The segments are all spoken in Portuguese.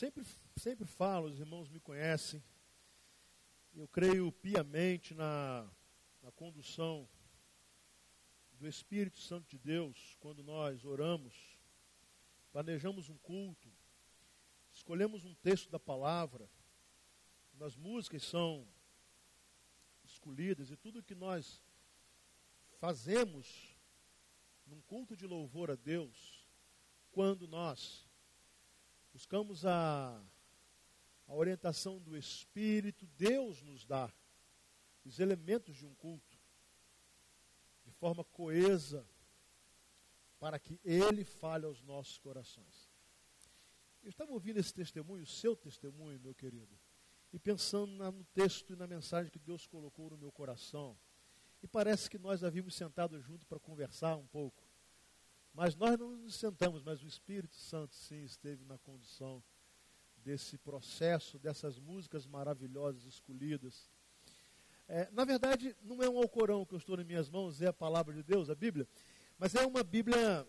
sempre, sempre falo, os irmãos me conhecem, eu creio piamente na, na condução do Espírito Santo de Deus quando nós oramos, planejamos um culto, escolhemos um texto da palavra, as músicas são escolhidas e tudo que nós fazemos num culto de louvor a Deus, quando nós buscamos a, a orientação do Espírito, Deus nos dá os elementos de um culto de forma coesa para que Ele fale aos nossos corações. Eu estava ouvindo esse testemunho, o seu testemunho, meu querido, e pensando no texto e na mensagem que Deus colocou no meu coração. E parece que nós havíamos sentado junto para conversar um pouco. Mas nós não nos sentamos, mas o Espírito Santo sim esteve na condução desse processo, dessas músicas maravilhosas escolhidas. É, na verdade, não é um Alcorão que eu estou nas minhas mãos, é a palavra de Deus, a Bíblia, mas é uma Bíblia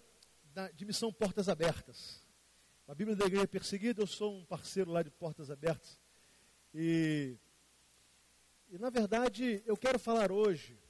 da, de missão Portas Abertas. A Bíblia da Igreja Perseguida, eu sou um parceiro lá de Portas Abertas. E, e na verdade, eu quero falar hoje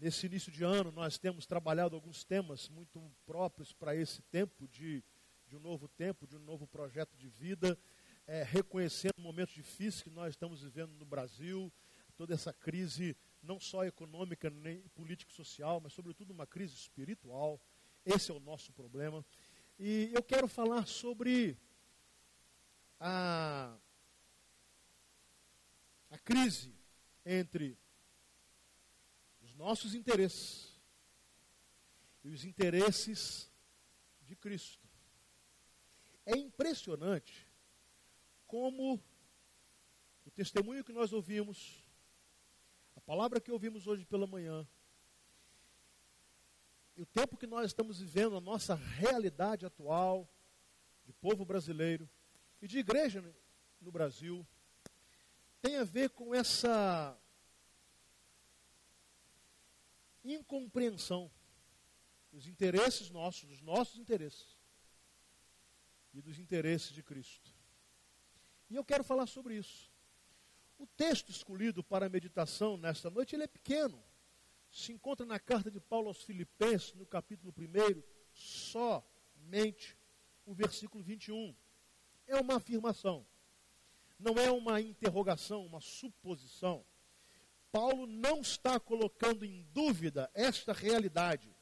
Nesse início de ano, nós temos trabalhado alguns temas muito próprios para esse tempo de, de um novo tempo, de um novo projeto de vida, é, reconhecendo o momento difícil que nós estamos vivendo no Brasil, toda essa crise, não só econômica, nem político-social, mas, sobretudo, uma crise espiritual. Esse é o nosso problema. E eu quero falar sobre a, a crise entre nossos interesses e os interesses de Cristo. É impressionante como o testemunho que nós ouvimos, a palavra que ouvimos hoje pela manhã, e o tempo que nós estamos vivendo, a nossa realidade atual de povo brasileiro e de igreja no Brasil, tem a ver com essa incompreensão dos interesses nossos, dos nossos interesses e dos interesses de Cristo. E eu quero falar sobre isso. O texto escolhido para a meditação nesta noite, ele é pequeno. Se encontra na carta de Paulo aos Filipenses, no capítulo 1, somente o versículo 21. É uma afirmação. Não é uma interrogação, uma suposição. Paulo não está colocando em dúvida esta realidade.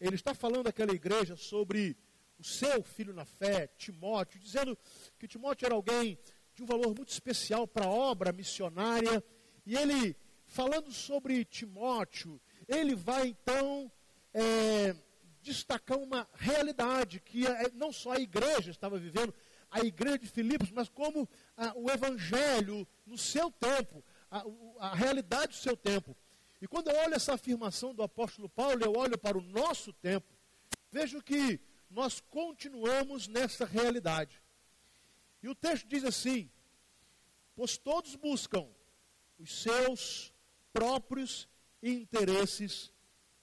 Ele está falando àquela igreja sobre o seu filho na fé, Timóteo, dizendo que Timóteo era alguém de um valor muito especial para a obra missionária. E ele, falando sobre Timóteo, ele vai então é, destacar uma realidade que é, não só a igreja estava vivendo, a igreja de Filipos, mas como a, o evangelho no seu tempo a, a realidade do seu tempo. E quando eu olho essa afirmação do apóstolo Paulo, eu olho para o nosso tempo, vejo que nós continuamos nessa realidade. E o texto diz assim: Pois todos buscam os seus próprios interesses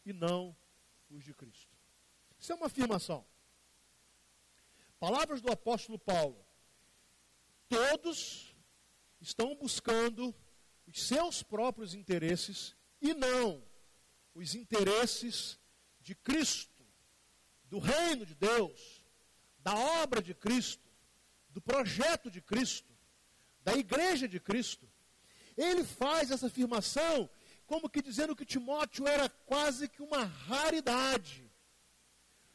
e não os de Cristo. Isso é uma afirmação. Palavras do apóstolo Paulo. Todos estão buscando os seus próprios interesses e não os interesses de Cristo, do reino de Deus, da obra de Cristo, do projeto de Cristo, da igreja de Cristo. Ele faz essa afirmação como que dizendo que Timóteo era quase que uma raridade.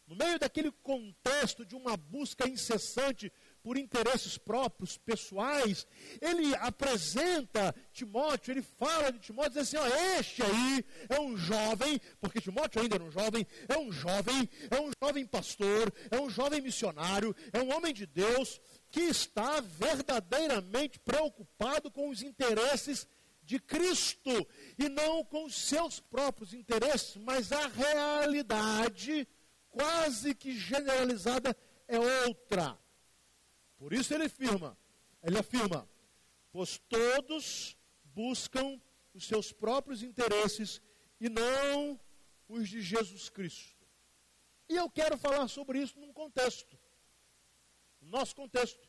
No meio daquele contexto de uma busca incessante por interesses próprios, pessoais, ele apresenta Timóteo, ele fala de Timóteo, diz assim, ó, este aí é um jovem, porque Timóteo ainda era um jovem, é um jovem, é um jovem pastor, é um jovem missionário, é um homem de Deus, que está verdadeiramente preocupado com os interesses de Cristo, e não com os seus próprios interesses, mas a realidade quase que generalizada é outra. Por isso ele afirma, ele afirma, pois todos buscam os seus próprios interesses e não os de Jesus Cristo. E eu quero falar sobre isso num contexto, no nosso contexto.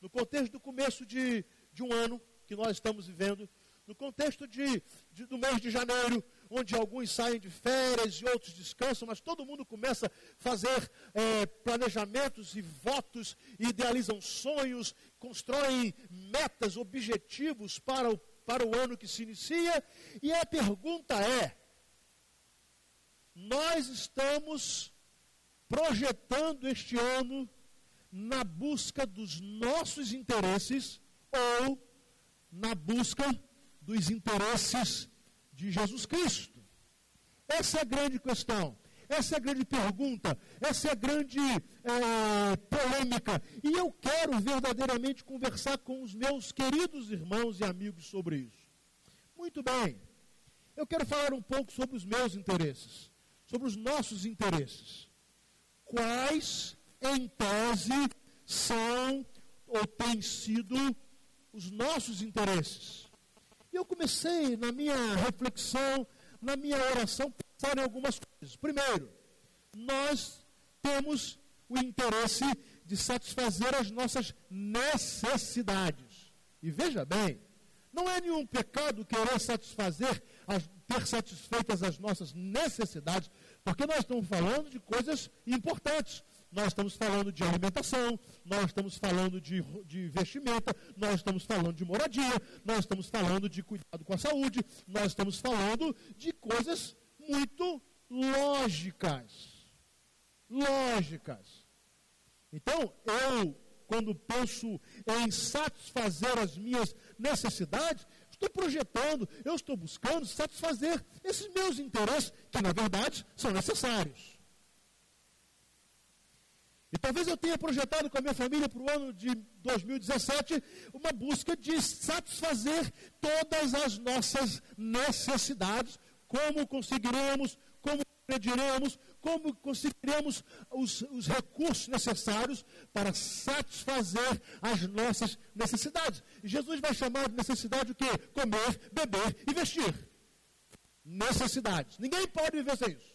no contexto do começo de, de um ano que nós estamos vivendo, no contexto de, de, do mês de janeiro, onde alguns saem de férias e outros descansam, mas todo mundo começa a fazer é, planejamentos e votos, idealizam sonhos, constroem metas, objetivos para o, para o ano que se inicia. E a pergunta é: nós estamos projetando este ano na busca dos nossos interesses ou na busca dos interesses de Jesus Cristo? Essa é a grande questão. Essa é a grande pergunta, essa é a grande é, polêmica. E eu quero verdadeiramente conversar com os meus queridos irmãos e amigos sobre isso. Muito bem, eu quero falar um pouco sobre os meus interesses, sobre os nossos interesses. Quais, em tese, são ou têm sido os nossos interesses? E eu comecei na minha reflexão, na minha oração, pensar em algumas coisas. Primeiro, nós temos o interesse de satisfazer as nossas necessidades. E veja bem, não é nenhum pecado querer satisfazer, ter satisfeitas as nossas necessidades, porque nós estamos falando de coisas importantes nós estamos falando de alimentação, nós estamos falando de, de vestimenta, nós estamos falando de moradia, nós estamos falando de cuidado com a saúde, nós estamos falando de coisas muito lógicas. Lógicas. Então, eu, quando penso em satisfazer as minhas necessidades, estou projetando, eu estou buscando satisfazer esses meus interesses, que na verdade são necessários. E talvez eu tenha projetado com a minha família para o ano de 2017 uma busca de satisfazer todas as nossas necessidades, como conseguiremos, como pediremos, como conseguiremos os, os, recursos necessários para satisfazer as nossas necessidades. E Jesus vai chamar de necessidade o quê? Comer, beber e vestir. Necessidades. Ninguém pode viver sem isso.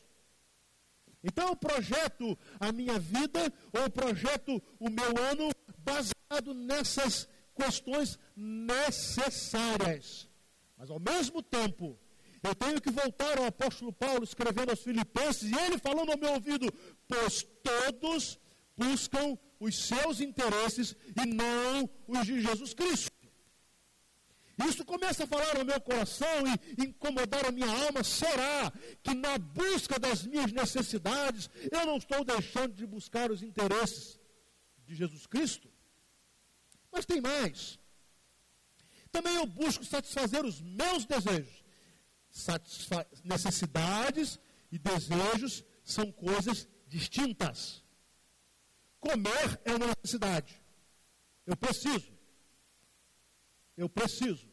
Então eu projeto a minha vida, ou projeto o meu ano baseado nessas questões necessárias. Mas ao mesmo tempo, eu tenho que voltar ao apóstolo Paulo escrevendo aos Filipenses, e ele falando ao meu ouvido: pois todos buscam os seus interesses e não os de Jesus Cristo. Isso começa a falar no meu coração e incomodar a minha alma. Será que na busca das minhas necessidades eu não estou deixando de buscar os interesses de Jesus Cristo? Mas tem mais. Também eu busco satisfazer os meus desejos. Satisfa necessidades e desejos são coisas distintas. Comer é uma necessidade. Eu preciso. Eu preciso.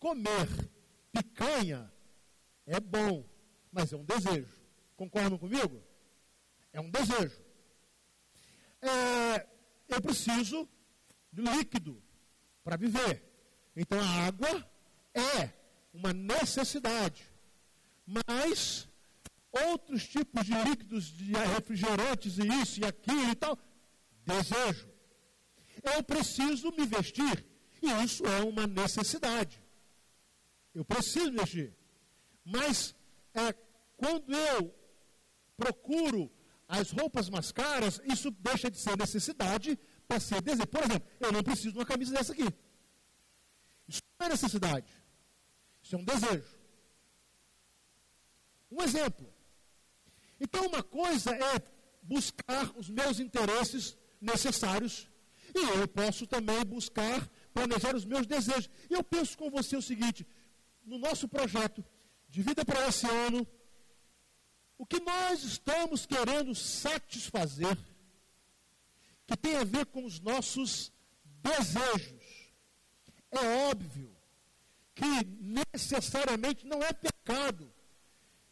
Comer picanha é bom, mas é um desejo. Concordam comigo? É um desejo. É, eu preciso de líquido para viver. Então a água é uma necessidade. Mas outros tipos de líquidos, de refrigerantes e isso e aquilo e tal, desejo. Eu preciso me vestir. E isso é uma necessidade. Eu preciso mexer. Mas é, quando eu procuro as roupas mais caras, isso deixa de ser necessidade para ser desejo. Por exemplo, eu não preciso de uma camisa dessa aqui. Isso não é necessidade. Isso é um desejo. Um exemplo. Então, uma coisa é buscar os meus interesses necessários, e eu posso também buscar planejar os meus desejos. E eu penso com você o seguinte: no nosso projeto de vida para esse ano, o que nós estamos querendo satisfazer, que tem a ver com os nossos desejos. É óbvio que necessariamente não é pecado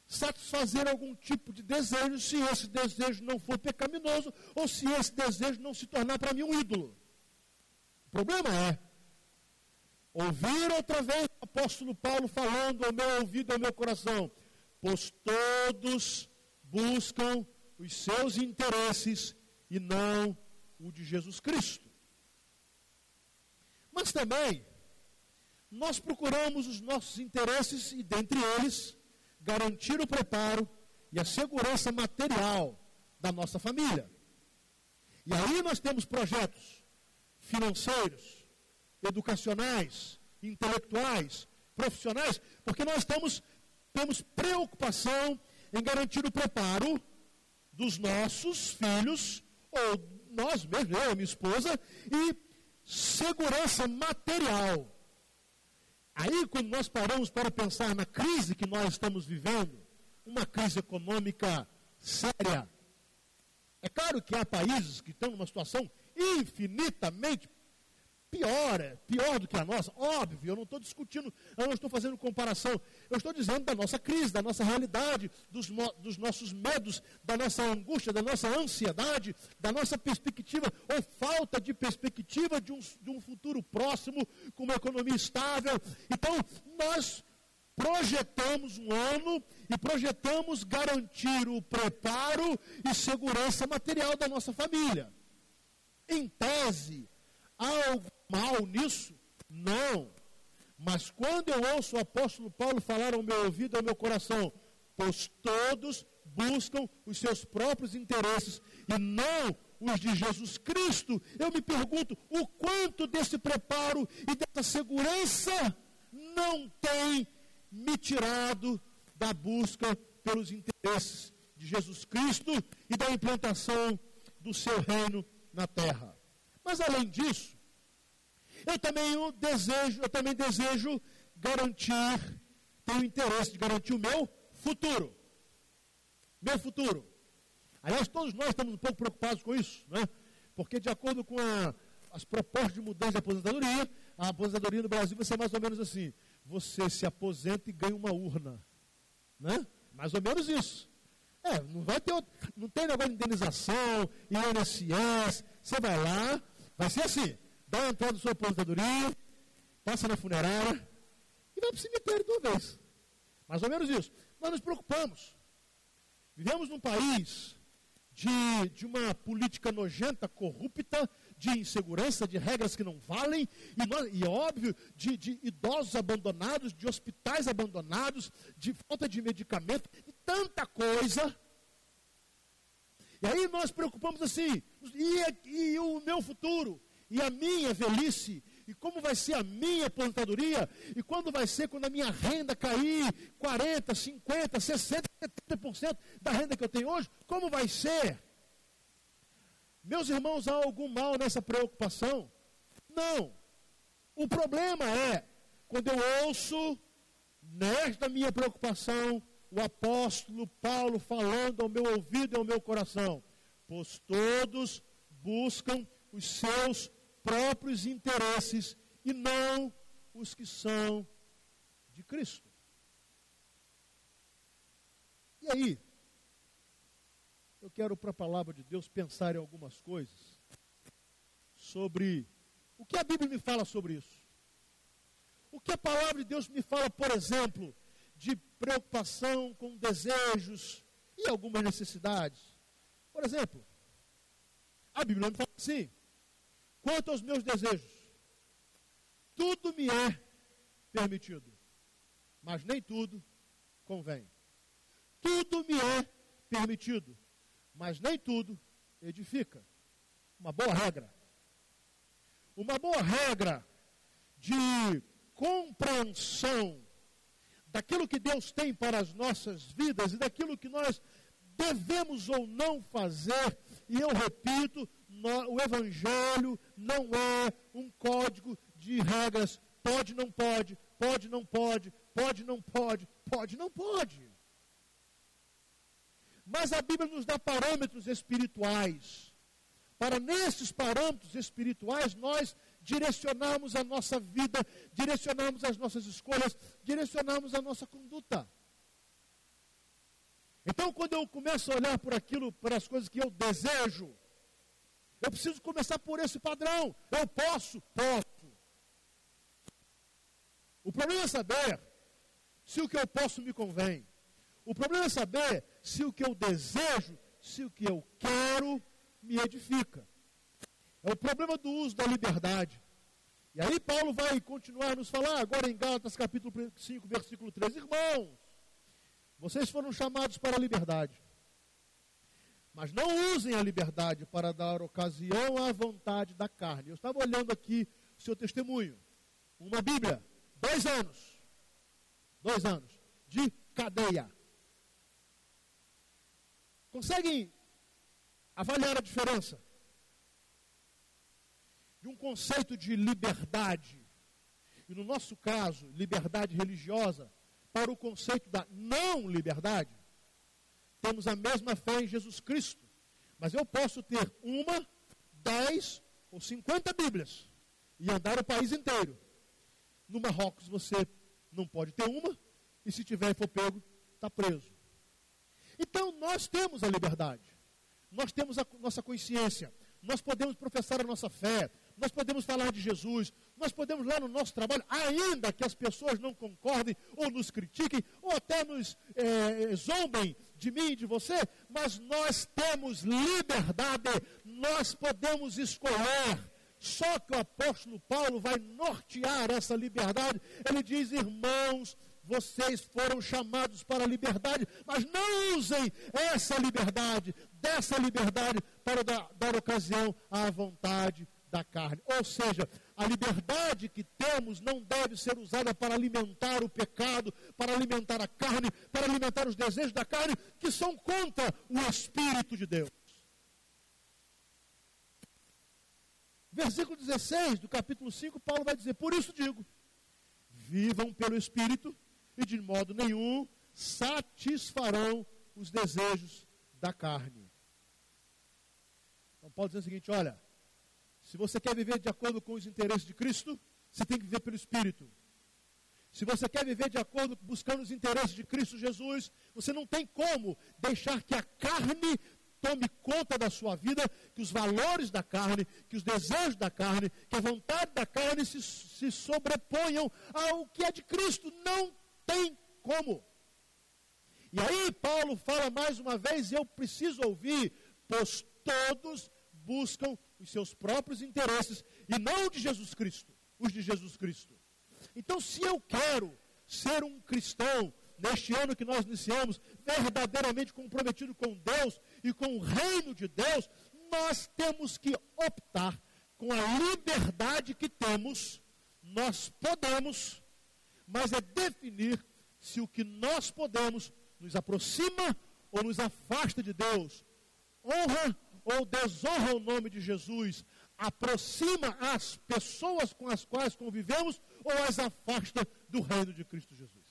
satisfazer algum tipo de desejo se esse desejo não for pecaminoso ou se esse desejo não se tornar para mim um ídolo. O problema é ouvir outra vez o apóstolo Paulo falando ao meu ouvido e ao meu coração, pois todos buscam os seus interesses e não o de Jesus Cristo. Mas também, nós procuramos os nossos interesses e, dentre eles, garantir o preparo e a segurança material da nossa família. E aí nós temos projetos financeiros, educacionais, intelectuais, profissionais, porque nós estamos, temos preocupação em garantir o preparo dos nossos filhos, ou nós mesmos, eu e minha esposa, e segurança material. Aí, quando nós paramos para pensar na crise que nós estamos vivendo, uma crise econômica séria, é claro que há países que estão numa situação infinitamente pior, pior do que a nossa, óbvio, eu não estou discutindo, eu não estou fazendo comparação, eu estou dizendo da nossa crise, da nossa realidade, dos, dos nossos medos, da nossa angústia, da nossa ansiedade, da nossa perspectiva, ou falta de perspectiva de um, de um futuro próximo, com uma economia estável. Então, nós projetamos um ano e projetamos garantir o preparo e segurança material da nossa família. Em tese, há algo mal nisso? Não. Mas quando eu ouço o apóstolo Paulo falar ao meu ouvido, ao meu coração, pois todos buscam os seus próprios interesses e não os de Jesus Cristo, eu me pergunto o quanto desse preparo e dessa segurança não tem me tirado da busca pelos interesses de Jesus Cristo e da implantação do seu reino na terra. Mas além disso, eu também eu desejo, eu também desejo garantir, tenho interesse de garantir o meu futuro. Meu futuro. Aliás, todos nós estamos um pouco preocupados com isso, né? Porque de acordo com a, as propostas de mudança de aposentadoria, a aposentadoria no Brasil vai ser mais ou menos assim você se aposenta e ganha uma urna. Né? Mais ou menos isso. É, não vai ter não tem negócio de indenização, INSS, você vai lá, vai ser assim, dá a entrada da sua aposentadoria, passa na funerária e vai para o cemitério de uma vez. Mais ou menos isso. Nós nos preocupamos. Vivemos num país de, de uma política nojenta, corrupta, de insegurança, de regras que não valem, e, nós, e óbvio, de, de, idosos abandonados, de hospitais abandonados, de falta de medicamento, e tanta coisa. E aí nós preocupamos assim, e, e o meu futuro, e a minha velhice, e como vai ser a minha aposentadoria, e quando vai ser quando a minha renda cair 40, 50, 60, 70% da renda que eu tenho hoje, como vai ser? Meus irmãos, há algum mal nessa preocupação? Não. O problema é quando eu ouço, nesta minha preocupação, o apóstolo Paulo falando ao meu ouvido e ao meu coração, pois todos buscam os seus próprios interesses e não os que são de Cristo. E aí, eu quero, para a palavra de Deus, pensar em algumas coisas sobre o que a Bíblia me fala sobre isso. O que a palavra de Deus me fala, por exemplo, de preocupação com desejos e algumas necessidades. Por exemplo, a Bíblia me fala assim: quanto aos meus desejos, tudo me é permitido, mas nem tudo convém. Tudo me é permitido, mas nem tudo edifica. Uma boa regra. Uma boa regra de compreensão daquilo que Deus tem para as nossas vidas e daquilo que nós devemos ou não fazer. E eu repito, o Evangelho não é um código de regras. Pode, não pode, pode, não pode, pode, não pode, pode, não pode. Mas a Bíblia nos dá parâmetros espirituais. Para nesses parâmetros espirituais nós direcionarmos a nossa vida, direcionarmos as nossas escolhas, direcionarmos a nossa conduta. Então, quando eu começo a olhar por aquilo, por as coisas que eu desejo, eu preciso começar por esse padrão. Eu posso? Posso. O problema é saber se o que eu posso me convém. O problema é saber se o que eu desejo, se o que eu quero me edifica. É o problema do uso da liberdade. E aí Paulo vai continuar a nos falar agora em Gálatas capítulo 5, versículo 3. Irmãos, vocês foram chamados para a liberdade. Mas não usem a liberdade para dar ocasião à vontade da carne. Eu estava olhando aqui o seu testemunho. Uma Bíblia, dois anos. Dois anos de cadeia. Conseguem avaliar a diferença de um conceito de liberdade, e no nosso caso, liberdade religiosa, para o conceito da não liberdade? Temos a mesma fé em Jesus Cristo, mas eu posso ter uma, dez ou cinquenta Bíblias e andar o país inteiro. No Marrocos você não pode ter uma, e se tiver e for pego, está preso. Então nós temos a liberdade, nós temos a nossa consciência, nós podemos professar a nossa fé, nós podemos falar de Jesus, nós podemos lá no nosso trabalho, ainda que as pessoas não concordem ou nos critiquem, ou até nos é, zombem de mim de você, mas nós temos liberdade, nós podemos escolher. Só que o apóstolo Paulo vai nortear essa liberdade. Ele diz: irmãos, vocês foram chamados para a liberdade, mas não usem essa liberdade, dessa liberdade, para dar, dar ocasião à vontade da carne. Ou seja, a liberdade que temos não deve ser usada para alimentar o pecado, para alimentar a carne, para alimentar os desejos da carne, que são contra o Espírito de Deus. Versículo 16 do capítulo 5, Paulo vai dizer: Por isso digo, vivam pelo Espírito e de modo nenhum satisfarão os desejos da carne. Então, Paulo diz o seguinte: olha, se você quer viver de acordo com os interesses de Cristo, você tem que viver pelo Espírito. Se você quer viver de acordo buscando os interesses de Cristo Jesus, você não tem como deixar que a carne tome conta da sua vida, que os valores da carne, que os desejos da carne, que a vontade da carne se, se sobreponham ao que é de Cristo. Não tem como. E aí Paulo fala mais uma vez, e eu preciso ouvir, pois todos buscam os seus próprios interesses e não de Jesus Cristo, os de Jesus Cristo. Então, se eu quero ser um cristão neste ano que nós iniciamos, verdadeiramente comprometido com Deus e com o reino de Deus, nós temos que optar com a liberdade que temos, nós podemos mas é definir se o que nós podemos nos aproxima ou nos afasta de Deus, honra ou desonra o nome de Jesus, aproxima as pessoas com as quais convivemos ou as afasta do reino de Cristo Jesus.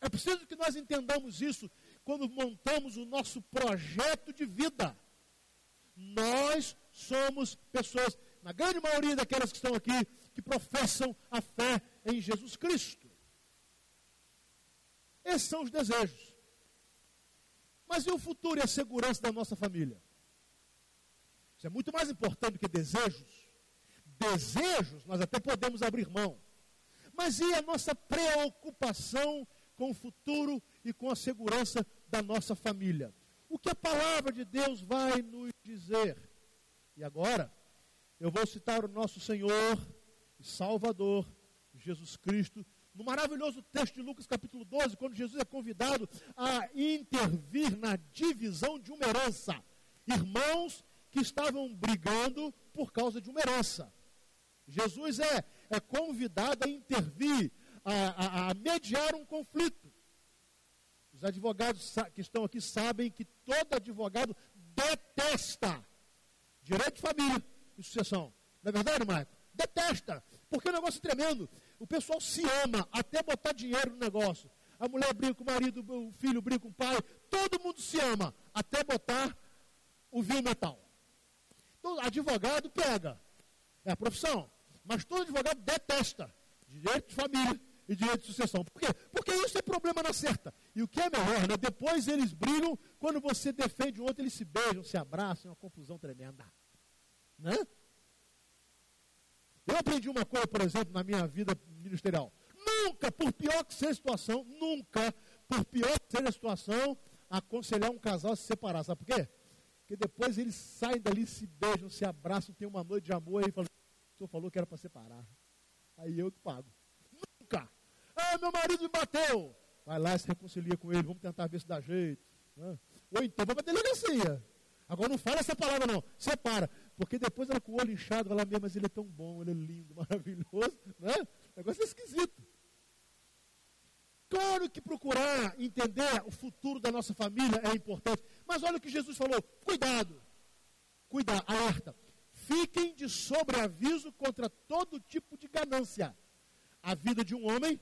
É preciso que nós entendamos isso quando montamos o nosso projeto de vida. Nós somos pessoas, na grande maioria daquelas que estão aqui, que professam a fé em Jesus Cristo. Esses são os desejos. Mas e o futuro e a segurança da nossa família? Isso é muito mais importante que desejos. Desejos nós até podemos abrir mão. Mas e a nossa preocupação com o futuro e com a segurança da nossa família? O que a palavra de Deus vai nos dizer? E agora, eu vou citar o nosso Senhor Salvador, Jesus Cristo, no maravilhoso texto de Lucas capítulo 12, quando Jesus é convidado a intervir na divisão de uma herança. Irmãos que estavam brigando por causa de uma herança. Jesus é, é convidado a intervir, a, a, a mediar um conflito. Os advogados que estão aqui sabem que todo advogado detesta direito de família e sucessão. Não é verdade, Marco? Detesta. Porque é um negócio tremendo. O pessoal se ama até botar dinheiro no negócio. A mulher briga com o marido, o filho briga com o pai. Todo mundo se ama até botar o vinho metal. Então, advogado pega. É a profissão. Mas todo advogado detesta direito de família e direito de sucessão. Por quê? Porque isso é problema na certa. E o que é melhor, né? Depois eles brigam, quando você defende o outro, eles se beijam, se abraçam, é uma confusão tremenda. Né? Eu aprendi uma coisa, por exemplo, na minha vida ministerial. Nunca, por pior que seja a situação, nunca, por pior que seja a situação, aconselhar um casal a se separar. Sabe por quê? Porque depois eles saem dali, se beijam, se abraçam, tem uma noite de amor e falam, O senhor falou que era para separar. Aí eu que pago. Nunca. Ah, meu marido me bateu. Vai lá e se reconcilia com ele. Vamos tentar ver se dá jeito. Né? Ou então vai para delegacia. Agora não fala essa palavra não. Separa. Porque depois ela com o olho inchado, ela mesmo, mas ele é tão bom, ele é lindo, maravilhoso. Né? O negócio é esquisito. Claro que procurar entender o futuro da nossa família é importante. Mas olha o que Jesus falou: cuidado, cuidado, alerta. Fiquem de sobreaviso contra todo tipo de ganância. A vida de um homem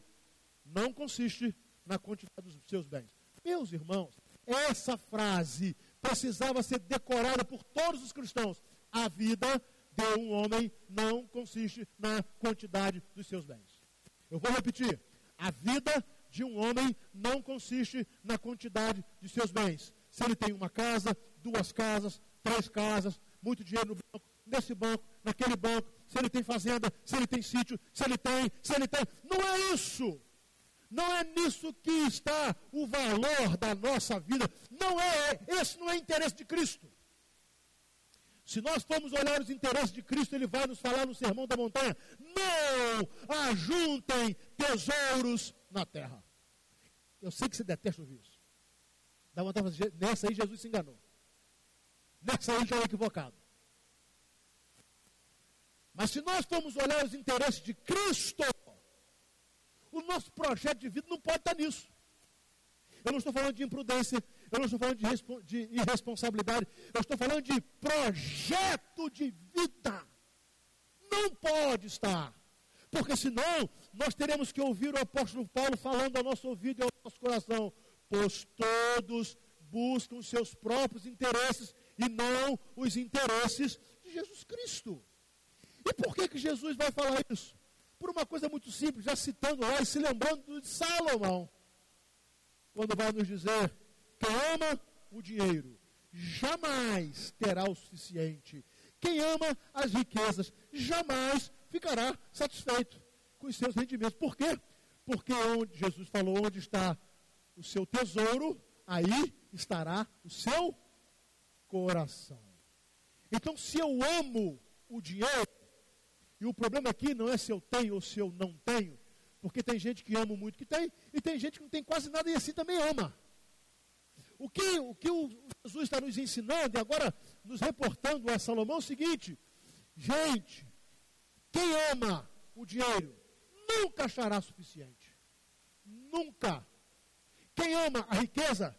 não consiste na quantidade dos seus bens. Meus irmãos, essa frase precisava ser decorada por todos os cristãos. A vida de um homem não consiste na quantidade dos seus bens. Eu vou repetir. A vida de um homem não consiste na quantidade de seus bens. Se ele tem uma casa, duas casas, três casas, muito dinheiro no banco, nesse banco, naquele banco, se ele tem fazenda, se ele tem sítio, se ele tem, se ele tem. Não é isso. Não é nisso que está o valor da nossa vida. Não é, esse não é interesse de Cristo. Se nós formos olhar os interesses de Cristo, ele vai nos falar no Sermão da Montanha: não ajuntem tesouros na terra. Eu sei que você detesta ouvir isso. Dá vontade de nessa aí Jesus se enganou. Nessa aí já é equivocado. Mas se nós formos olhar os interesses de Cristo, o nosso projeto de vida não pode estar nisso. Eu não estou falando de imprudência, eu não estou falando de, de irresponsabilidade, eu estou falando de projeto de vida. Não pode estar. Porque senão nós teremos que ouvir o apóstolo Paulo falando ao nosso ouvido e ao nosso coração. Pois todos buscam os seus próprios interesses e não os interesses de Jesus Cristo. E por que, que Jesus vai falar isso? Por uma coisa muito simples, já citando lá e se lembrando de Salomão. Quando vai nos dizer: quem ama o dinheiro jamais terá o suficiente. Quem ama as riquezas jamais ficará satisfeito com os seus rendimentos. Por quê? Porque onde Jesus falou, onde está o seu tesouro, aí estará o seu coração. Então, se eu amo o dinheiro, e o problema aqui não é se eu tenho ou se eu não tenho, porque tem gente que ama muito que tem, e tem gente que não tem quase nada e assim também ama. O que, o que o Jesus está nos ensinando, e agora nos reportando a Salomão, é o seguinte: gente, quem ama o dinheiro nunca achará suficiente. Nunca. Quem ama a riqueza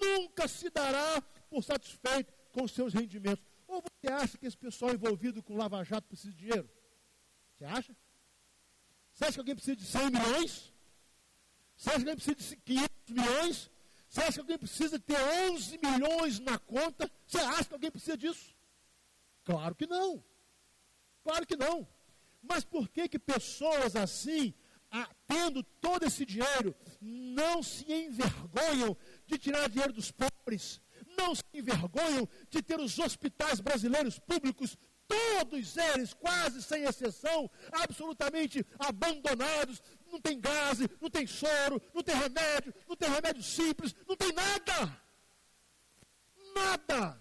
nunca se dará por satisfeito com seus rendimentos. Ou você acha que esse pessoal envolvido com Lava Jato precisa de dinheiro? Você acha? Você acha que alguém precisa de 100 milhões? Você acha que alguém precisa de 500 milhões? Você acha que alguém precisa ter 11 milhões na conta? Você acha que alguém precisa disso? Claro que não. Claro que não. Mas por que que pessoas assim, tendo todo esse dinheiro, não se envergonham de tirar dinheiro dos pobres? Não se envergonham de ter os hospitais brasileiros públicos todos eles, quase sem exceção, absolutamente abandonados, não tem gás, não tem soro, não tem remédio, não tem remédio simples, não tem nada. Nada.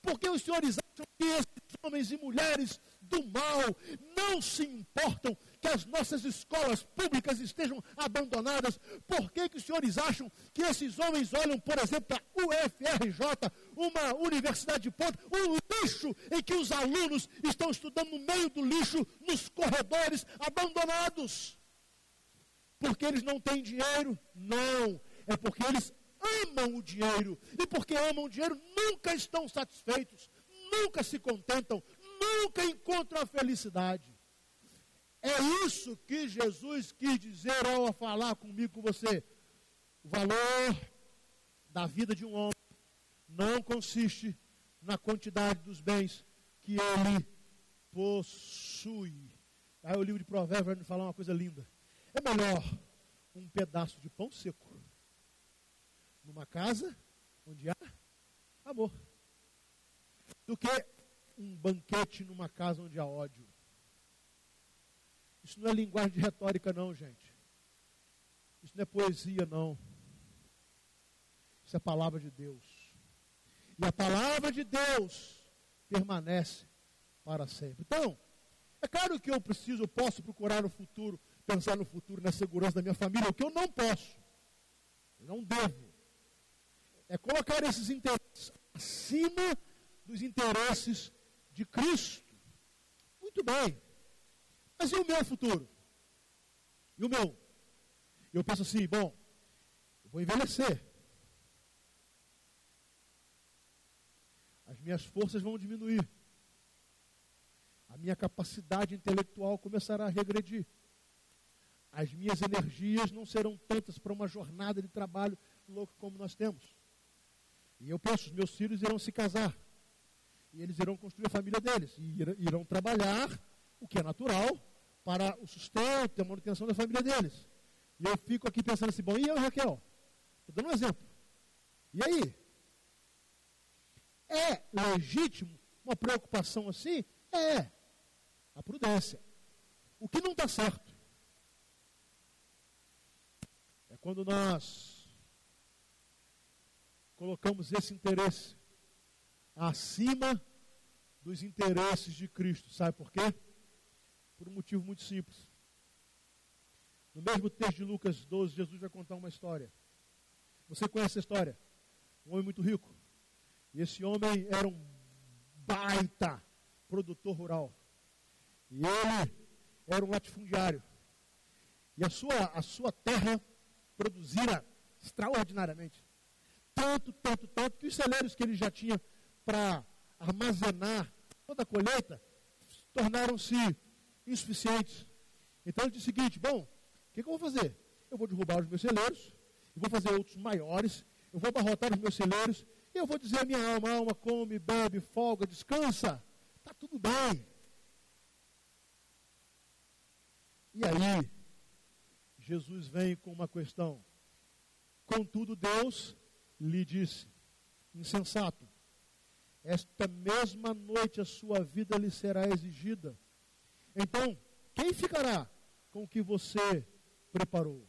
Porque os senhores acham que esses homens e mulheres do mal não se importam que as nossas escolas públicas estejam abandonadas? Por que, que os senhores acham que esses homens olham, por exemplo, para a UFRJ, uma universidade de um lixo em que os alunos estão estudando no meio do lixo, nos corredores, abandonados? Porque eles não têm dinheiro? Não. É porque eles amam o dinheiro. E porque amam o dinheiro, nunca estão satisfeitos, nunca se contentam, nunca encontram a felicidade. É isso que Jesus quis dizer ao falar comigo, com você. O valor da vida de um homem não consiste na quantidade dos bens que ele possui. Aí o livro de Provérbios vai me falar uma coisa linda. É melhor um pedaço de pão seco numa casa onde há amor do que um banquete numa casa onde há ódio. Isso não é linguagem de retórica, não, gente. Isso não é poesia, não. Isso é palavra de Deus. E a palavra de Deus permanece para sempre. Então, É claro que eu preciso, eu posso procurar no futuro, pensar no futuro, na segurança da minha família, o que eu não posso. Eu não devo. É colocar esses interesses acima dos interesses de Cristo. Muito bem. Mas e o meu futuro? E o meu? Eu penso assim, bom, eu vou envelhecer. As minhas forças vão diminuir. A minha capacidade intelectual começará a regredir. As minhas energias não serão tantas para uma jornada de trabalho louco como nós temos. E eu penso, os meus filhos irão se casar. E eles irão construir a família deles. E irão trabalhar, o que é natural, para o sustento e a manutenção da família deles. E eu fico aqui pensando assim, bom, e eu, Raquel? Estou dando um exemplo. E aí? É legítimo uma preocupação assim? É. A prudência. O que não está certo é quando nós colocamos esse interesse acima dos interesses de Cristo. Sabe por quê? Por um motivo muito simples. No mesmo texto de Lucas 12, Jesus vai contar uma história. Você conhece a história? Um homem muito rico. E esse homem era um baita produtor rural. E ele era um latifundiário. E a sua, a sua terra produzira extraordinariamente. Tanto, tanto, tanto, que os celeiros que ele já tinha para armazenar toda a colheita tornaram-se insuficientes. Então ele disse o seguinte: bom, o que, que, eu vou fazer? Eu vou derrubar os meus celeiros, vou fazer outros maiores, eu vou abarrotar os meus celeiros, e eu vou dizer à minha alma, alma, come, bebe, folga, descansa, está tudo bem. E aí, Jesus vem com uma questão. Contudo, Deus lhe disse, insensato, esta mesma noite a sua vida lhe será exigida. Então, quem ficará com o que você preparou?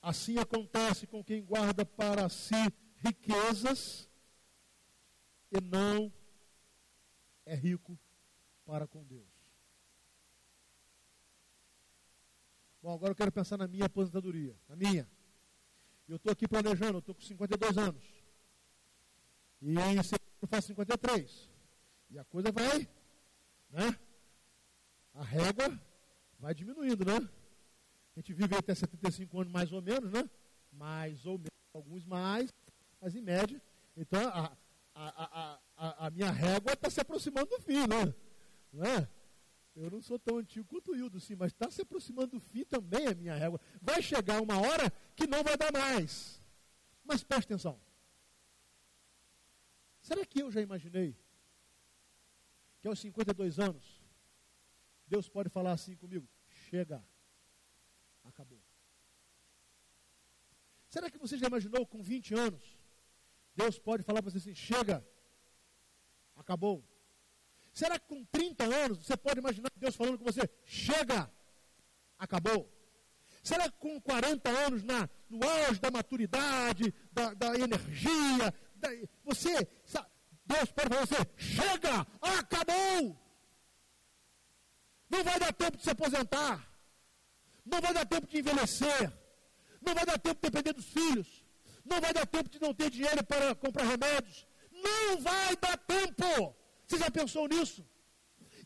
Assim acontece com quem guarda para si riquezas e não é rico para com Deus. Bom, agora eu quero pensar na minha aposentadoria, na minha. Eu estou aqui planejando, estou com 52 anos. E em setembro eu faço 53. E a coisa vai, né? A régua vai diminuindo, né? A gente vive até 75 anos mais ou menos, né? Mais ou menos, alguns mais, mas em média. Então a, a, a, a minha régua está se aproximando do fim, né? Não é? Eu não sou tão antigo quanto o Hildo, sim, mas está se aproximando do fim também a minha régua. Vai chegar uma hora que não vai dar mais. Mas preste atenção. Será que eu já imaginei que aos 52 anos Deus pode falar assim comigo? Chega. Acabou. Será que você já imaginou com 20 anos Deus pode falar para você assim: chega. Acabou. Será que com 30 anos você pode imaginar Deus falando com você: chega, acabou? Será que com 40 anos, na, no auge da maturidade, da, da energia, da, você, Deus pode falar você: chega, acabou? Não vai dar tempo de se aposentar, não vai dar tempo de envelhecer, não vai dar tempo de depender dos filhos, não vai dar tempo de não ter dinheiro para comprar remédios, não vai dar tempo. Você já pensou nisso?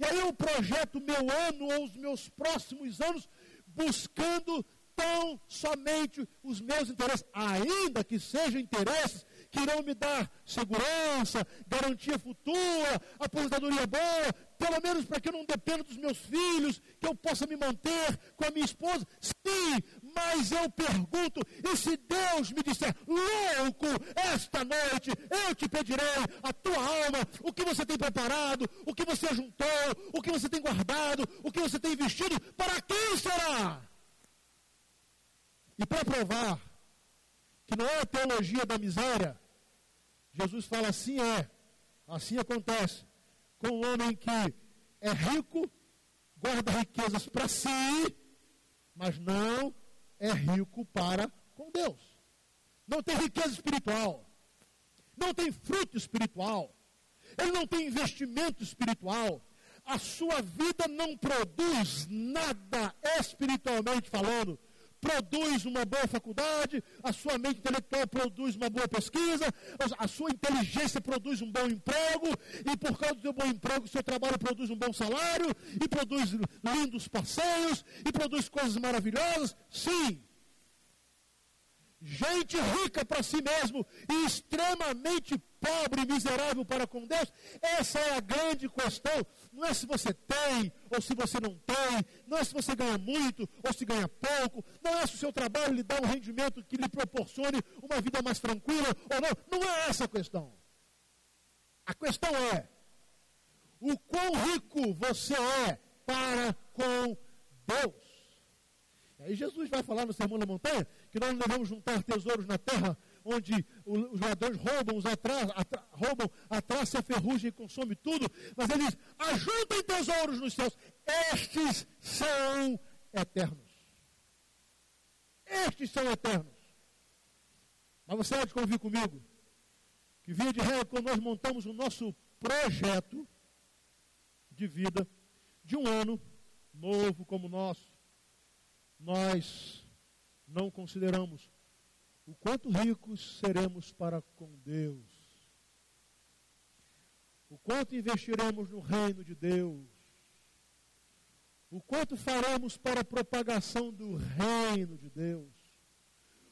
E aí eu projeto meu ano ou os meus próximos anos buscando tão somente os meus interesses, ainda que sejam interesses que irão me dar segurança, garantia futura, aposentadoria boa, pelo menos para que eu não dependa dos meus filhos, que eu possa me manter com a minha esposa. Sim, mas eu pergunto, e se Deus me disser, louco, esta noite eu te pedirei a tua alma, o que você tem preparado, o que você juntou, o que você tem guardado, o que você tem investido, para quem será? E para provar que não é a teologia da miséria, Jesus fala assim é, assim acontece com um homem que é rico, guarda riquezas para si, mas não é rico para com Deus. Não tem riqueza espiritual, não tem fruto espiritual, ele não tem investimento espiritual. a sua vida não produz nada espiritualmente falando, produz uma boa faculdade, a sua mente intelectual produz uma boa pesquisa, a sua inteligência produz um bom emprego, e por causa do seu bom emprego, o seu trabalho produz um bom salário, e produz lindos passeios, e produz coisas maravilhosas. Sim. Gente rica para si mesmo e extremamente pobre e miserável para com Deus? Essa é a grande questão. Não é se você tem ou se você não tem, não é se você ganha muito ou se ganha pouco, não é se o seu trabalho lhe dá um rendimento que lhe proporcione uma vida mais tranquila ou não. Não é essa a questão. A questão é o quão rico você é para com Deus. E aí Jesus vai falar no Sermão da Montanha que nós não devemos juntar tesouros na terra onde os ladrões roubam, os atrás, atra, roubam a traça, a ferrugem e consome tudo. Mas ele diz: ajuntem tesouros nos céus. Estes são eternos. Estes são eternos. Mas você há de convir comigo que, via de regra, quando nós montamos o nosso projeto de vida de um ano novo como o nosso, nós não consideramos o quanto ricos seremos para com Deus, o quanto investiremos no reino de Deus, o quanto faremos para a propagação do reino de Deus,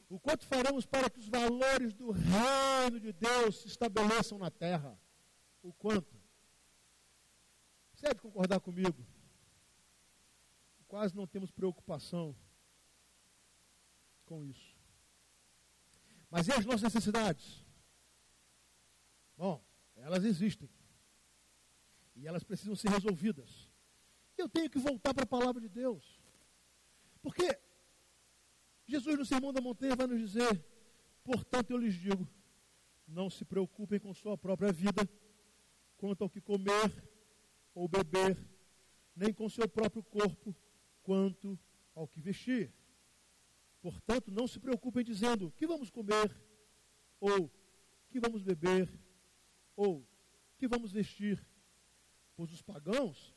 o quanto faremos para que os valores do reino de Deus se estabeleçam na terra, o quanto. Você é de concordar comigo? Quase não temos preocupação com isso. Mas e as nossas necessidades? Bom, elas existem. E elas precisam ser resolvidas. Eu tenho que voltar para a palavra de Deus. Porque Jesus no Sermão da Montanha vai nos dizer: portanto eu lhes digo, não se preocupem com sua própria vida, quanto ao que comer ou beber, nem com seu próprio corpo, quanto ao que vestir. Portanto, não se preocupem dizendo que vamos comer, ou que vamos beber, ou que vamos vestir, pois os pagãos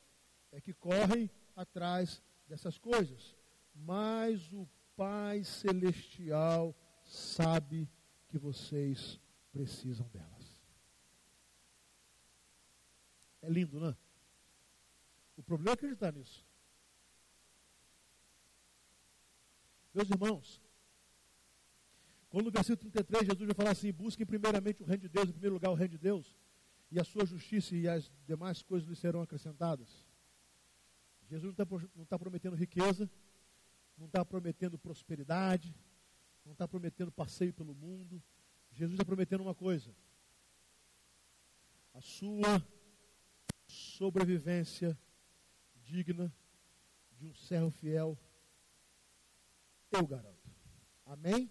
é que correm atrás dessas coisas. Mas o Pai Celestial sabe que vocês precisam delas. É lindo, não é? O problema é acreditar nisso. Meus irmãos, quando no versículo 33 Jesus vai falar assim: busquem primeiramente o reino de Deus, em primeiro lugar o reino de Deus, e a sua justiça e as demais coisas lhe serão acrescentadas. Jesus não está tá prometendo riqueza, não está prometendo prosperidade, não está prometendo passeio pelo mundo. Jesus está prometendo uma coisa: a sua sobrevivência digna de um servo fiel eu garanto. Amém?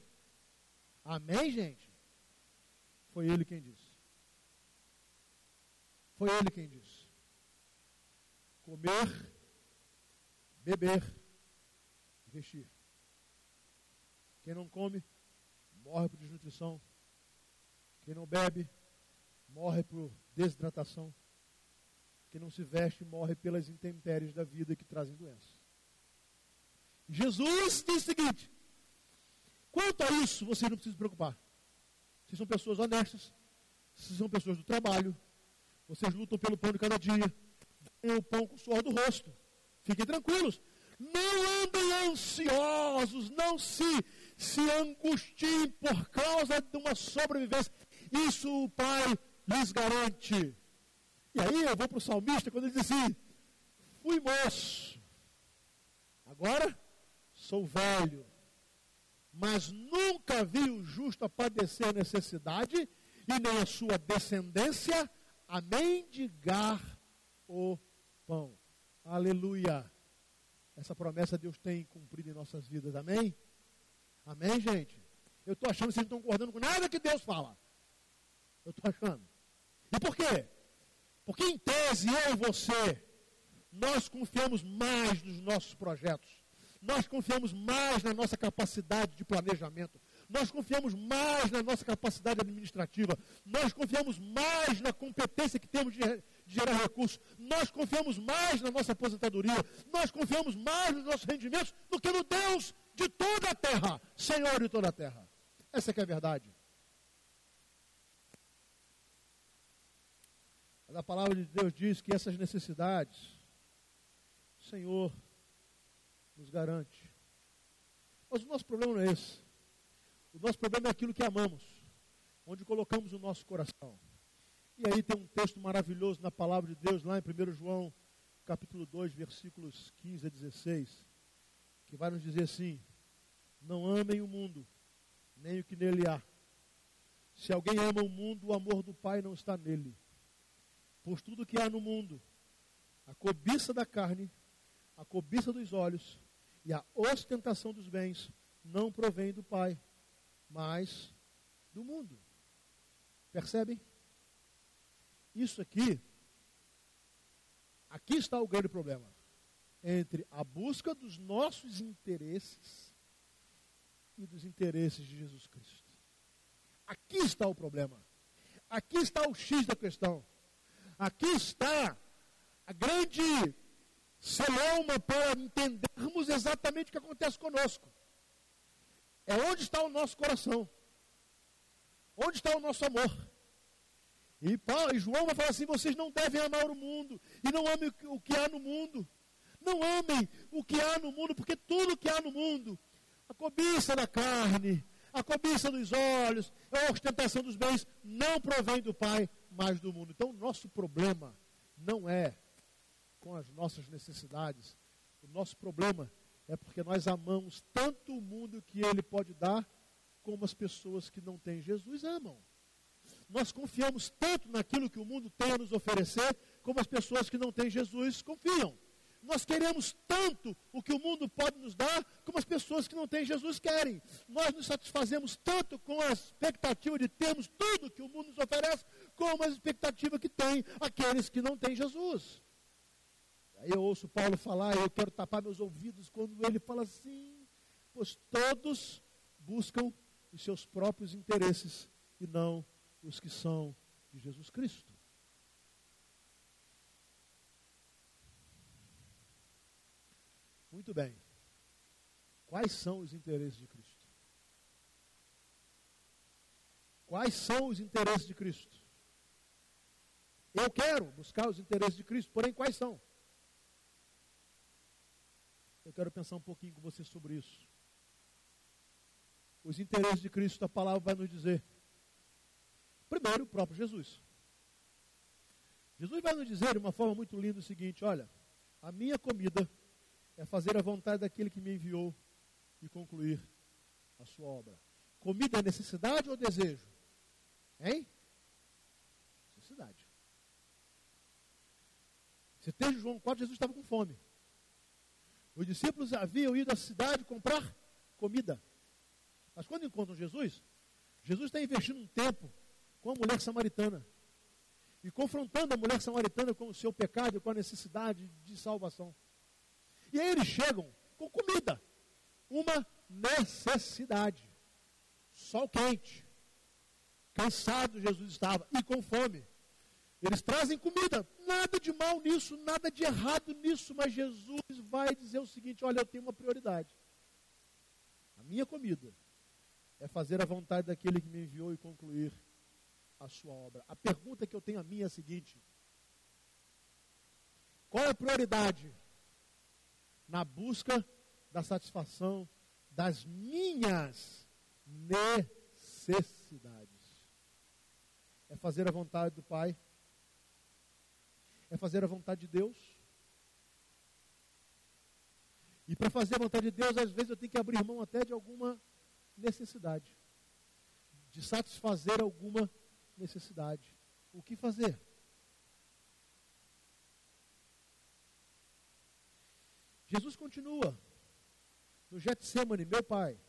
Amém, gente? Foi ele quem disse. Foi ele quem disse. Comer, beber, vestir. Quem não come, morre por desnutrição. Quem não bebe, morre por desidratação. Quem não se veste, morre pelas intempéries da vida que trazem doenças. Jesus diz o seguinte: quanto a isso, vocês não precisam se preocupar. Vocês são pessoas honestas, vocês são pessoas do trabalho, vocês lutam pelo pão de cada dia, ganham o pão com o suor do rosto. Fiquem tranquilos. Não andem ansiosos, não se, se angustiem por causa de uma sobrevivência. Isso o Pai lhes garante. E aí eu vou para o salmista quando ele diz assim: fui moço, agora sou velho, mas nunca vi o justo a padecer necessidade e nem a sua descendência a mendigar o pão. Aleluia. Essa promessa Deus tem cumprido em nossas vidas. Amém? Amém, gente? Eu estou achando que vocês não estão concordando com nada que Deus fala. Eu estou achando. E por quê? Porque em tese, eu e você, nós confiamos mais nos nossos projetos nós confiamos mais na nossa capacidade de planejamento, nós confiamos mais na nossa capacidade administrativa, nós confiamos mais na competência que temos de, de gerar recursos. Nós confiamos mais na nossa aposentadoria, nós confiamos mais nos nossos rendimentos do que no Deus de toda a terra, Senhor de toda a terra. Essa é, a verdade. Mas a palavra de Deus diz que essas necessidades, Senhor nos garante. Mas o nosso problema não é esse. O nosso problema é aquilo que amamos, onde colocamos o nosso coração. E aí tem um texto maravilhoso na palavra de Deus, lá em 1 João, capítulo 2, versículos 15 a 16, que vai nos dizer assim: Não amem o mundo, nem o que nele há. Se alguém ama o mundo, o amor do Pai não está nele. Pois tudo que há no mundo, a cobiça da carne, a cobiça dos olhos e a ostentação dos bens, não provém do Pai, mas do mundo. Percebem? Isso aqui, aqui está o grande problema. Entre a busca dos nossos interesses e dos interesses de Jesus Cristo. Aqui está o problema. Aqui está o X da questão. Aqui está a grande celeuma para entendermos exatamente o que acontece conosco. É onde está o nosso coração. Onde está o nosso amor. E, Paulo, e João vai falar assim: vocês não devem amar o mundo, e não amem o que há no mundo. Não amem o que há no mundo, porque tudo que há no mundo, a cobiça da carne, a cobiça dos olhos, a ostentação dos bens, não provém do Pai, mas do mundo. Então, o nosso problema não é com as nossas necessidades. O nosso problema é porque nós amamos tanto o mundo que ele pode dar, como as pessoas que não têm Jesus amam. Nós confiamos tanto naquilo que o mundo tem a nos oferecer, como as pessoas que não têm Jesus confiam. Nós queremos tanto o que o mundo pode nos dar, como as pessoas que não têm Jesus querem. Nós nos satisfazemos tanto com a expectativa de termos tudo que o mundo nos oferece, como a expectativa que tem aqueles que não têm Jesus. Eu ouço Paulo falar, eu quero tapar meus ouvidos quando ele fala assim, pois todos buscam os seus próprios interesses e não os que são de Jesus Cristo. Muito bem. Quais são os interesses de Cristo? Quais são os interesses de Cristo? Eu quero buscar os interesses de Cristo, porém, quais são? Eu quero pensar um pouquinho com você sobre isso. Os interesses de Cristo, a palavra vai nos dizer. Primeiro, o próprio Jesus. Jesus vai nos dizer de uma forma muito linda o seguinte: olha, a minha comida é fazer a vontade daquele que me enviou e concluir a sua obra. Comida é necessidade ou desejo? Hein? Necessidade. Você tem João 4, Jesus estava com fome. Os discípulos haviam ido à cidade comprar comida. Mas quando encontram Jesus, Jesus está investindo um tempo com a mulher samaritana e confrontando a mulher samaritana com o seu pecado e com a necessidade de salvação. E aí eles chegam com comida, uma necessidade. Sol quente, cansado Jesus estava e com fome. Eles trazem comida, nada de mal nisso, nada de errado nisso, mas Jesus vai dizer o seguinte: olha, eu tenho uma prioridade. A minha comida é fazer a vontade daquele que me enviou e concluir a sua obra. A pergunta que eu tenho a mim é a seguinte: qual é a prioridade na busca da satisfação das minhas necessidades? É fazer a vontade do Pai? É fazer a vontade de Deus. E para fazer a vontade de Deus, às vezes eu tenho que abrir mão até de alguma necessidade, de satisfazer alguma necessidade. O que fazer? Jesus continua no Getsemane, meu Pai,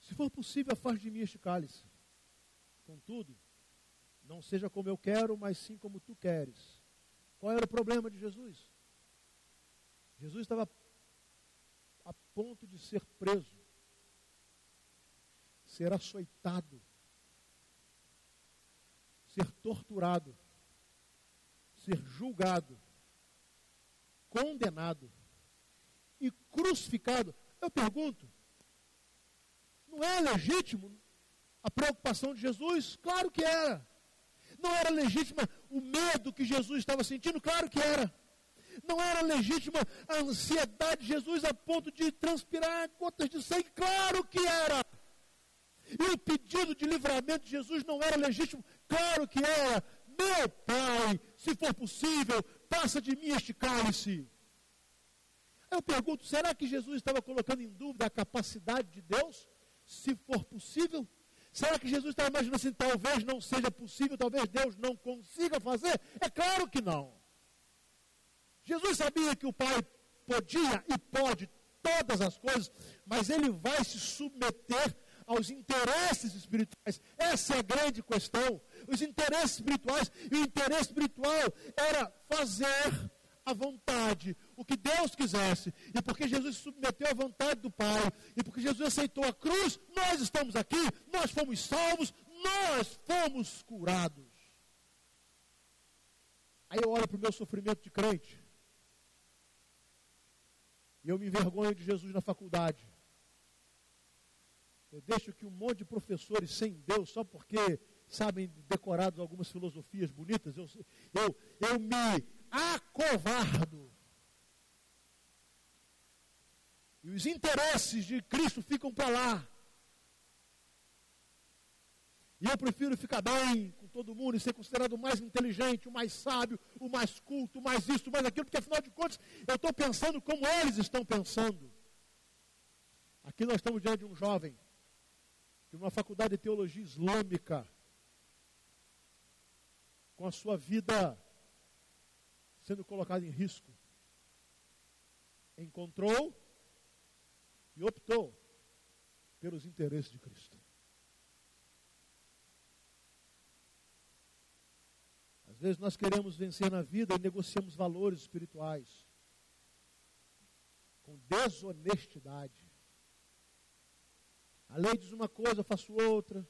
se for possível, afaste de mim este cálice. Contudo, não seja como eu quero, mas sim como tu queres. Qual era o problema de Jesus? Jesus estava a ponto de ser preso, ser açoitado, ser torturado, ser julgado, condenado e crucificado. Eu pergunto, não é legítimo a preocupação de Jesus? Claro que era. Não era legítima o medo que Jesus estava sentindo? Claro que era. Não era legítima a ansiedade de Jesus a ponto de transpirar gotas de sangue? Claro que era. E o pedido de livramento de Jesus não era legítimo? Claro que era. Meu Pai, se for possível, passa de mim este cálice. Eu pergunto, será que Jesus estava colocando em dúvida a capacidade de Deus? Se for possível? Será que Jesus estava imaginando assim, talvez não seja possível, talvez Deus não consiga fazer? É claro que não. Jesus sabia que o Pai podia e pode todas as coisas, mas ele vai se submeter aos interesses espirituais. Essa é a grande questão. Os interesses espirituais. E o interesse espiritual era fazer a vontade, o que Deus quisesse. E porque Jesus se submeteu à vontade do Pai, e porque Jesus aceitou a cruz, nós estamos aqui, nós fomos salvos, nós fomos curados. Aí eu olho para o meu sofrimento de crente. E eu me envergonho de Jesus na faculdade. Eu deixo que um monte de professores sem Deus, só porque sabem decorados algumas filosofias bonitas, eu, eu, eu me acovardo. E os interesses de Cristo ficam para lá. E eu prefiro ficar bem com todo mundo e ser considerado o mais inteligente, o mais sábio, o mais culto, o mais isso, o mais aquilo, porque afinal de contas eu estou pensando como eles estão pensando. Aqui nós estamos diante de um jovem de uma faculdade de teologia islâmica, com a sua vida sendo colocada em risco, encontrou e optou pelos interesses de Cristo. Às vezes nós queremos vencer na vida e negociamos valores espirituais com desonestidade. A lei diz uma coisa, eu faço outra.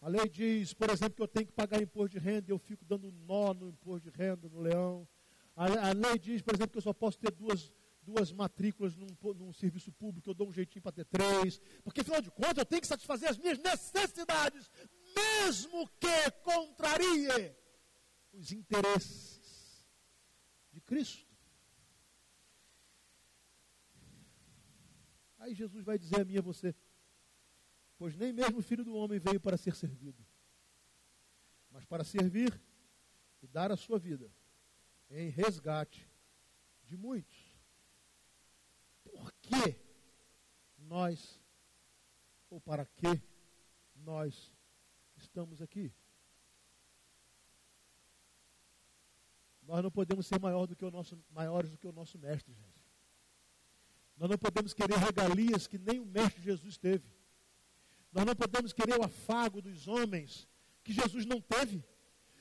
A lei diz, por exemplo, que eu tenho que pagar imposto de renda e eu fico dando nó no imposto de renda, no leão. A, lei diz, por exemplo, que eu só posso ter duas, duas matrículas num, num serviço público, eu dou um jeitinho para ter três. Porque, afinal de contas, eu tenho que satisfazer as minhas necessidades, mesmo que contrarie os interesses de Cristo. Aí Jesus vai dizer a mim e a você: Pois nem mesmo o filho do homem veio para ser servido, mas para servir e dar a sua vida em resgate de muitos. Por que nós, ou para que nós estamos aqui? Nós não podemos ser maior do que o nosso, maiores do que o nosso mestre, gente. Nós não podemos querer regalias que nem o mestre Jesus teve. Nós não podemos querer o afago dos homens que Jesus não teve.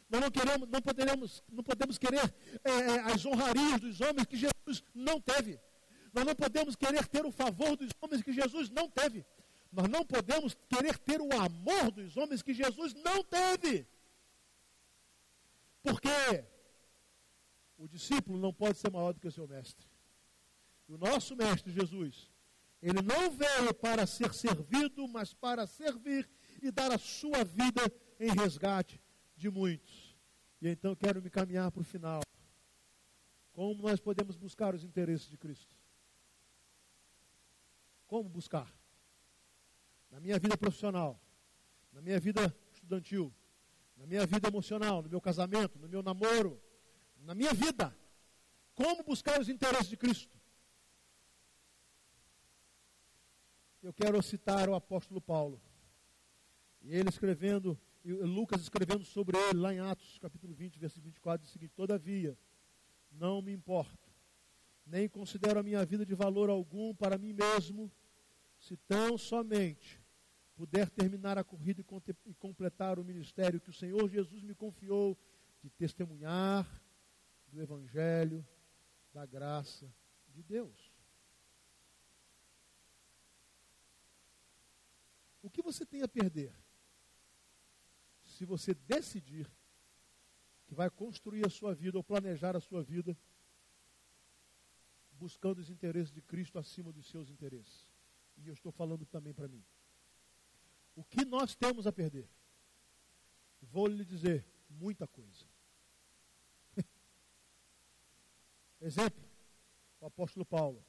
Nós não, queremos, não, poderemos, não podemos querer é, é, as honrarias dos homens que Jesus não teve. Nós não podemos querer ter o favor dos homens que Jesus não teve. Nós não podemos querer ter o amor dos homens que Jesus não teve. Porque o discípulo não pode ser maior do que o seu mestre. E o nosso mestre Jesus ele não veio para ser servido, mas para servir e dar a sua vida em resgate de muitos. E então quero me caminhar para o final. Como nós podemos buscar os interesses de Cristo? Como buscar? Na minha vida profissional, na minha vida estudantil, na minha vida emocional, no meu casamento, no meu namoro, na minha vida. Como buscar os interesses de Cristo? Eu quero citar o apóstolo Paulo. E ele escrevendo, Lucas escrevendo sobre ele, lá em Atos, capítulo 20, versículo 24, diz o seguinte: Todavia, não me importo, nem considero a minha vida de valor algum para mim mesmo, se tão somente puder terminar a corrida e completar o ministério que o Senhor Jesus me confiou de testemunhar do Evangelho da graça de Deus. O que você tem a perder? Se você decidir que vai construir a sua vida ou planejar a sua vida buscando os interesses de Cristo acima dos seus interesses. E eu estou falando também para mim. O que nós temos a perder? Vou lhe dizer muita coisa. Exemplo, o apóstolo Paulo.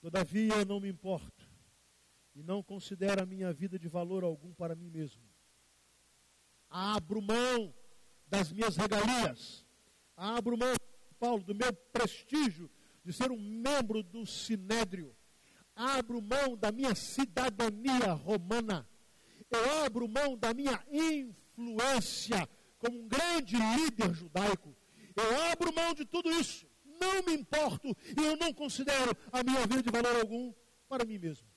Todavia não me importo e não considero a minha vida de valor algum para mim mesmo. Abro mão das minhas regalias. Abro mão, Paulo, do meu prestígio de ser um membro do Sinédrio. Abro mão da minha cidadania romana. Eu abro mão da minha influência como um grande líder judaico. Eu abro mão de tudo isso. Não me importo e eu não considero a minha vida de valor algum para mim mesmo.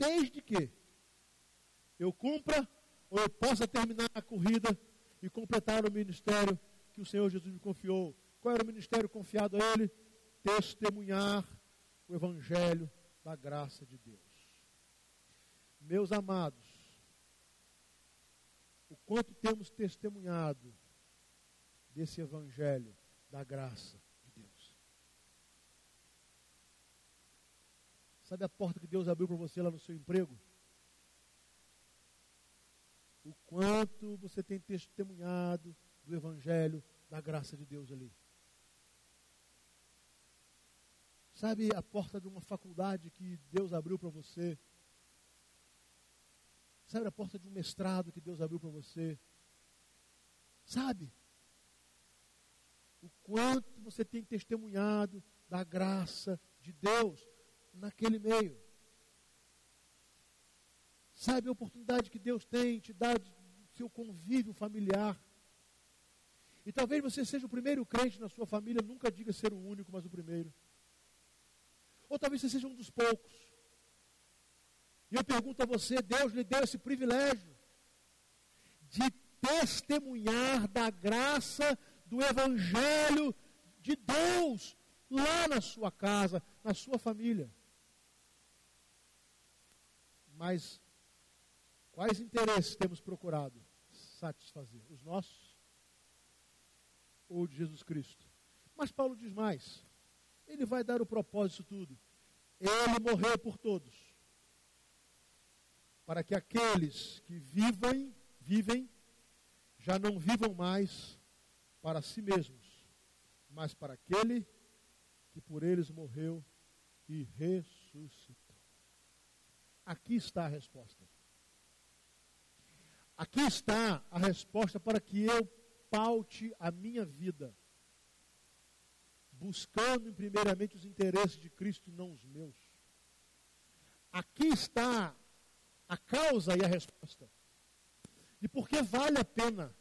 Desde que eu cumpra ou eu possa terminar a corrida e completar o ministério que o Senhor Jesus me confiou. Qual era o ministério confiado a ele? Testemunhar o Evangelho da graça de Deus. Meus amados, o quanto temos testemunhado desse Evangelho da graça de Deus. Sabe a porta que Deus abriu para você lá no seu emprego? o quanto você tem testemunhado do Evangelho, da graça de Deus ali. Sabe a porta de uma faculdade que Deus abriu para você? Sabe a porta de um mestrado que Deus abriu para você? Sabe? O quanto você tem testemunhado da graça de Deus naquele meio. Sabe a oportunidade que Deus tem te dá do seu convívio familiar. E talvez você seja o primeiro crente na sua família, nunca diga ser o único, mas o primeiro. Ou talvez você seja um dos poucos. E eu pergunto a você: Deus lhe deu esse privilégio de testemunhar da graça do Evangelho de Deus lá na sua casa, na sua família. Mas Quais interesses temos procurado satisfazer? Os nossos ou de Jesus Cristo? Mas Paulo diz mais. Ele vai dar o propósito tudo. Ele morreu por todos. Para que aqueles que vivem, vivem, já não vivam mais para si mesmos, mas para aquele que por eles morreu e ressuscitou. Aqui está a resposta. Aqui está a resposta para que eu paute a minha vida, buscando primeiramente os interesses de Cristo e não os meus. Aqui está a causa e a resposta. E por que vale a pena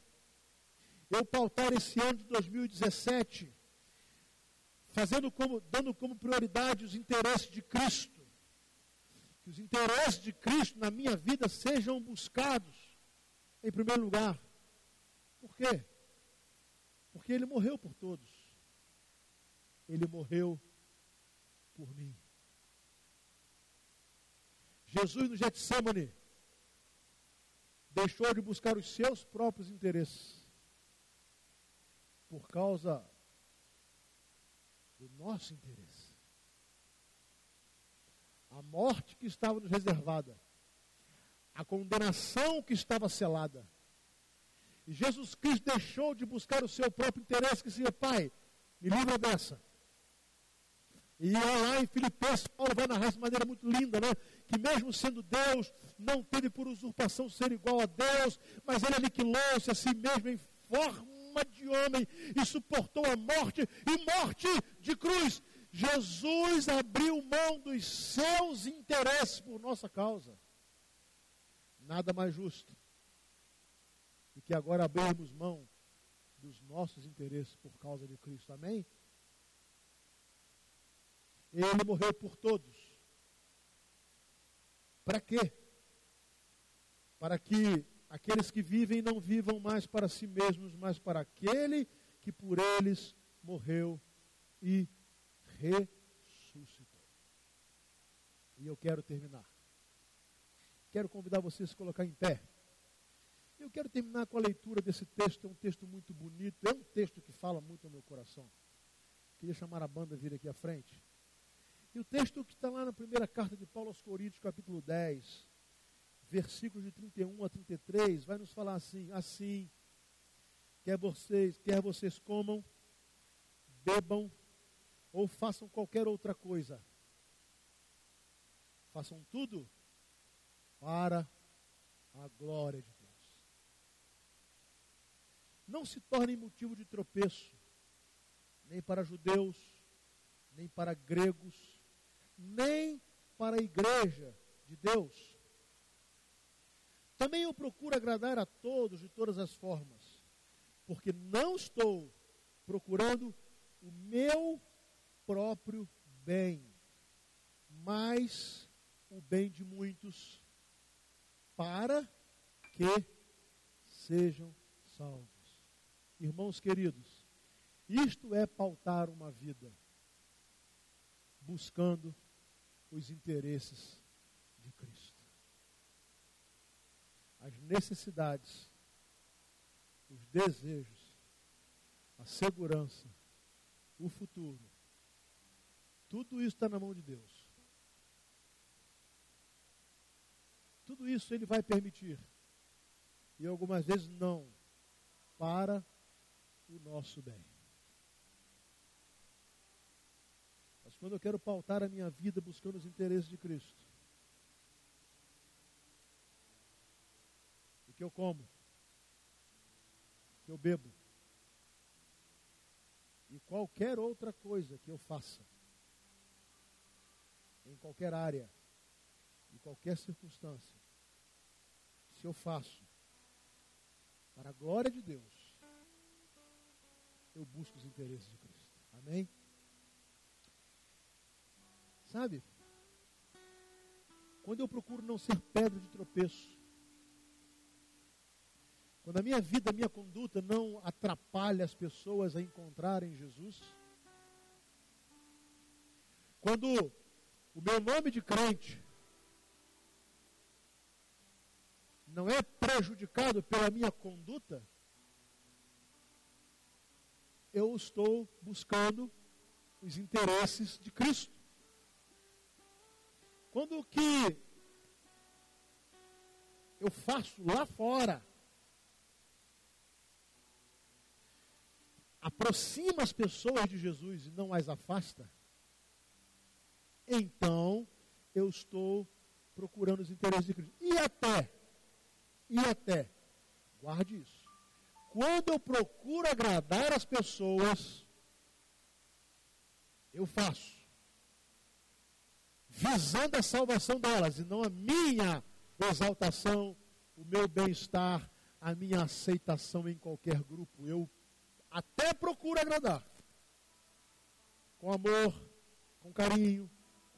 eu pautar esse ano de 2017, fazendo como, dando como prioridade os interesses de Cristo. Que os interesses de Cristo na minha vida sejam buscados em primeiro lugar. Por quê? Porque ele morreu por todos. Ele morreu por mim. Jesus no Getsemane deixou de buscar os seus próprios interesses por causa do nosso interesse. A morte que estava nos reservada a condenação que estava selada. E Jesus Cristo deixou de buscar o seu próprio interesse, que seria, Pai, me livra dessa. E lá em Filipenses, Paulo vai narrar de maneira muito linda, né? Que mesmo sendo Deus, não teve por usurpação ser igual a Deus, mas ele aniquilou-se a si mesmo em forma de homem e suportou a morte e morte de cruz. Jesus abriu mão dos seus interesses por nossa causa nada mais justo do que agora abrirmos mão dos nossos interesses por causa de Cristo. Amém? Ele morreu por todos. Para quê? Para que aqueles que vivem não vivam mais para si mesmos, mas para aquele que por eles morreu e ressuscitou. E eu quero terminar. Quero convidar você a se colocar em pé. Eu quero terminar com a leitura desse texto, é um texto muito bonito, é um texto que fala muito ao meu coração. Queria chamar a banda a vir aqui à frente. E o texto que está lá na primeira carta de Paulo aos Coríntios, capítulo 10, versículos de 31 a 33, vai nos falar assim: assim, quer vocês, quer vocês comam, bebam ou façam qualquer outra coisa. Façam tudo para a glória de Deus não se tornem motivo de tropeço, nem para judeus, nem para gregos, nem para a igreja de Deus. Também eu procuro agradar a todos de todas as formas, porque não estou procurando o meu próprio bem, mas o bem de muitos, para que sejam salvos. Irmãos queridos, isto é pautar uma vida buscando os interesses de Cristo. As necessidades, os desejos, a segurança, o futuro. Tudo isso está na mão de Deus. Tudo isso Ele vai permitir. E algumas vezes não. Para o nosso bem. Mas quando eu quero pautar a minha vida buscando os interesses de Cristo, o que eu como, o que eu bebo, e qualquer outra coisa que eu faça, em qualquer área, em qualquer circunstância, se eu faço para a glória de Deus, eu busco os interesses de Cristo. Amém? Sabe? Quando eu procuro não ser pedra de tropeço, quando a minha vida, a minha conduta não atrapalha as pessoas a encontrarem Jesus, quando o meu nome de crente não é prejudicado pela minha conduta, eu estou buscando os interesses de Cristo. Quando o que eu faço lá fora aproxima as pessoas de Jesus e não as afasta, então eu estou procurando os interesses de Cristo. E até, e até, guarde isso quando eu procuro agradar as pessoas, eu faço. Visando a salvação delas e não a minha exaltação, o meu bem-estar, a minha aceitação em qualquer grupo. Eu até procuro agradar. Com amor, com carinho,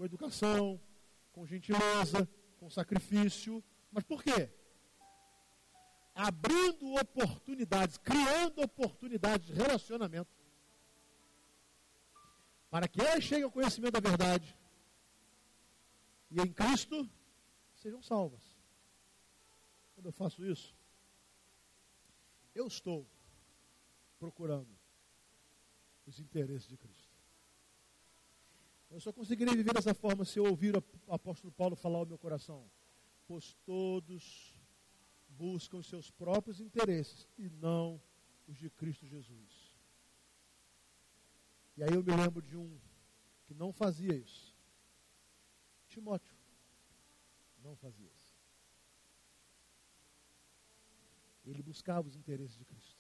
com educação, com gentileza, com sacrifício. Mas por quê? abrindo oportunidades, criando oportunidades de relacionamento, para que eles cheguem ao conhecimento da verdade e em Cristo sejam salvas. Quando eu faço isso, eu estou procurando os interesses de Cristo. Eu só conseguirei viver dessa forma se eu ouvir o apóstolo Paulo falar ao meu coração. Pois todos buscam seus próprios interesses e não os de Cristo Jesus. E aí eu me lembro de um que não fazia isso. Timóteo não fazia isso. Ele buscava os interesses de Cristo.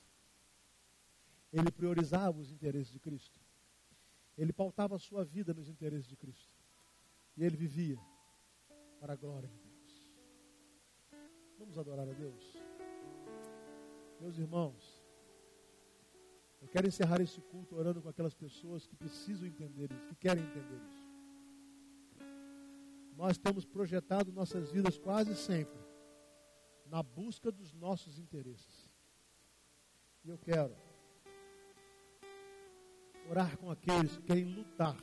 Ele priorizava os interesses de Cristo. Ele pautava a sua vida nos interesses de Cristo. E ele vivia para a glória de Deus. Vamos adorar a Deus. Meus irmãos, eu quero encerrar esse culto orando com aquelas pessoas que precisam entender isso, que querem entender isso. Nós temos projetado nossas vidas quase sempre na busca dos nossos interesses. E eu quero orar com aqueles que querem lutar